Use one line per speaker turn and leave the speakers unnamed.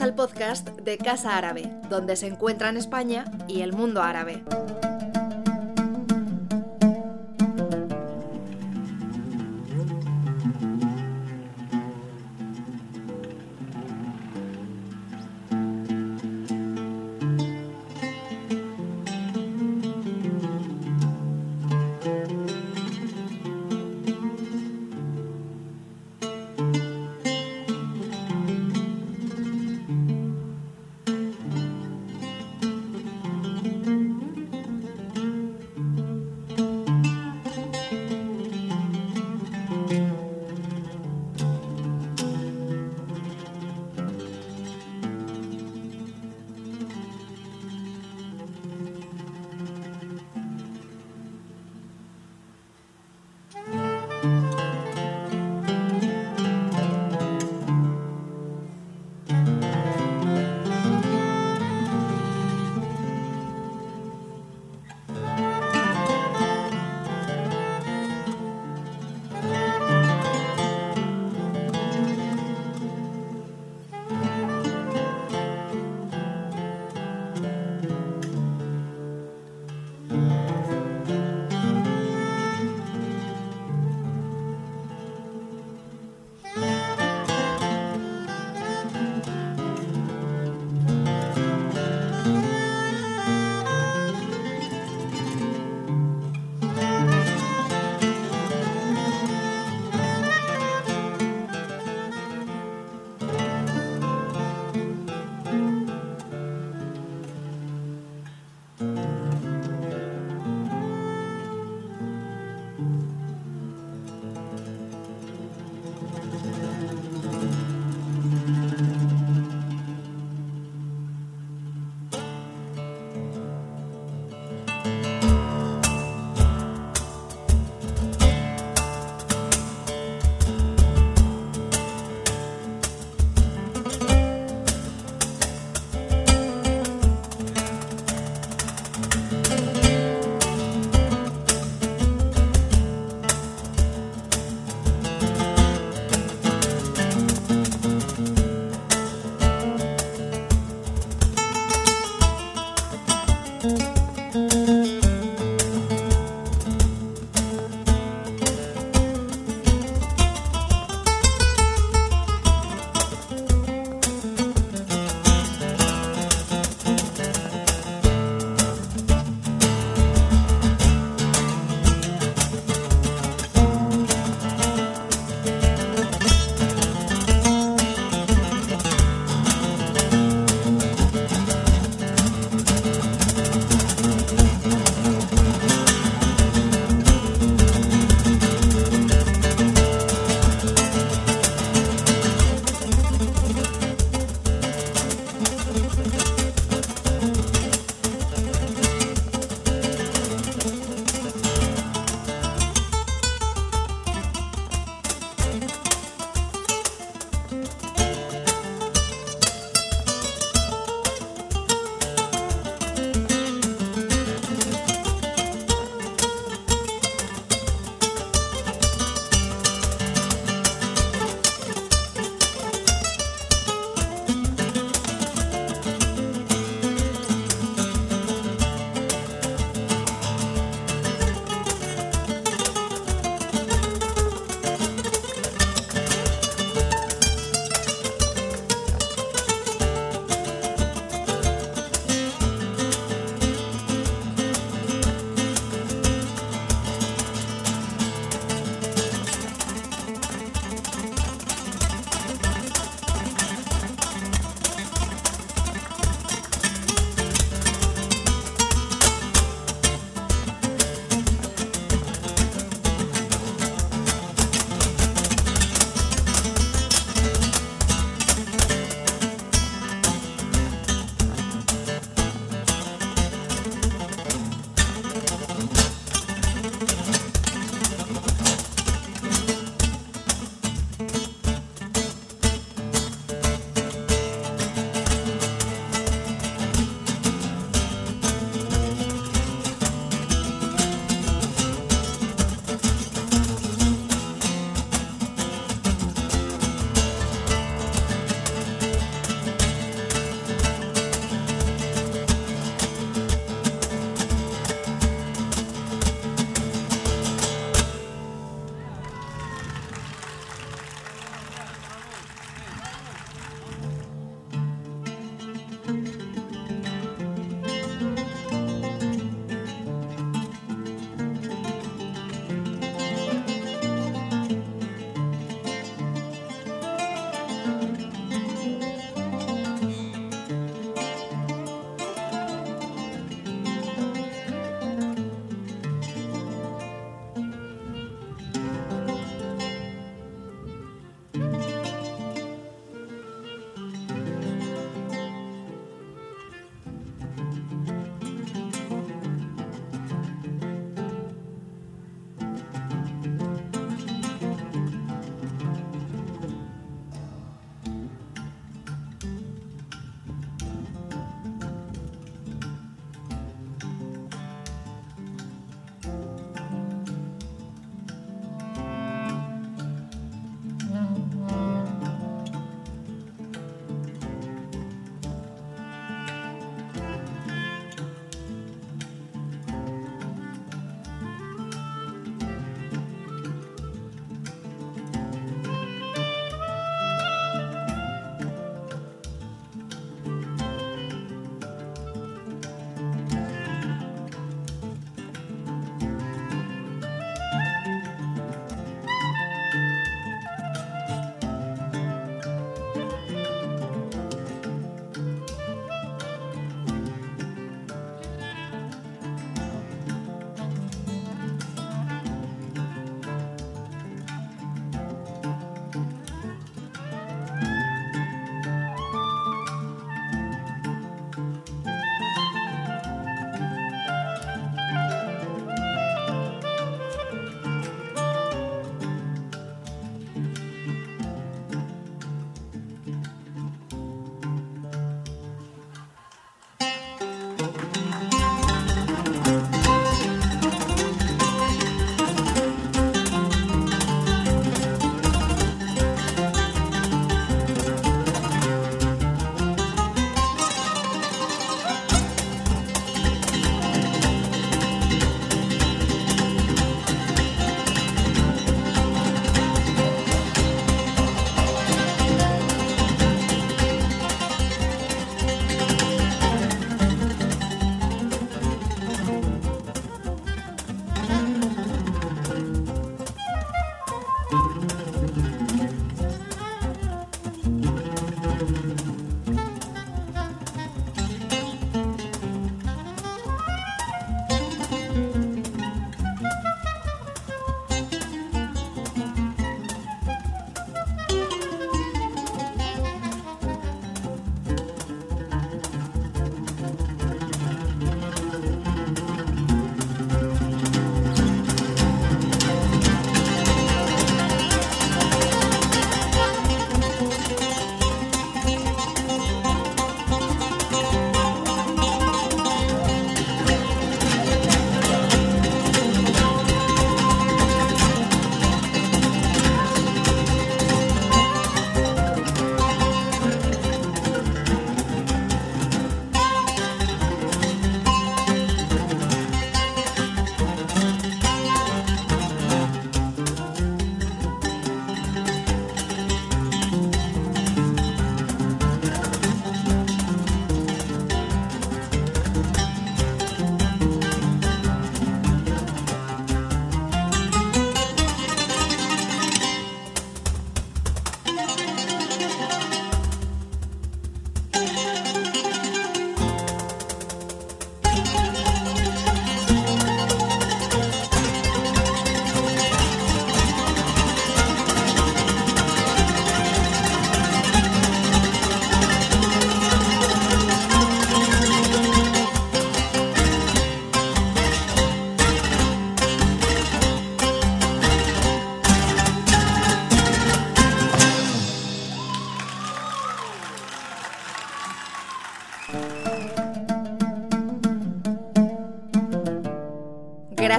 Al podcast de Casa Árabe, donde se encuentran España y el mundo árabe.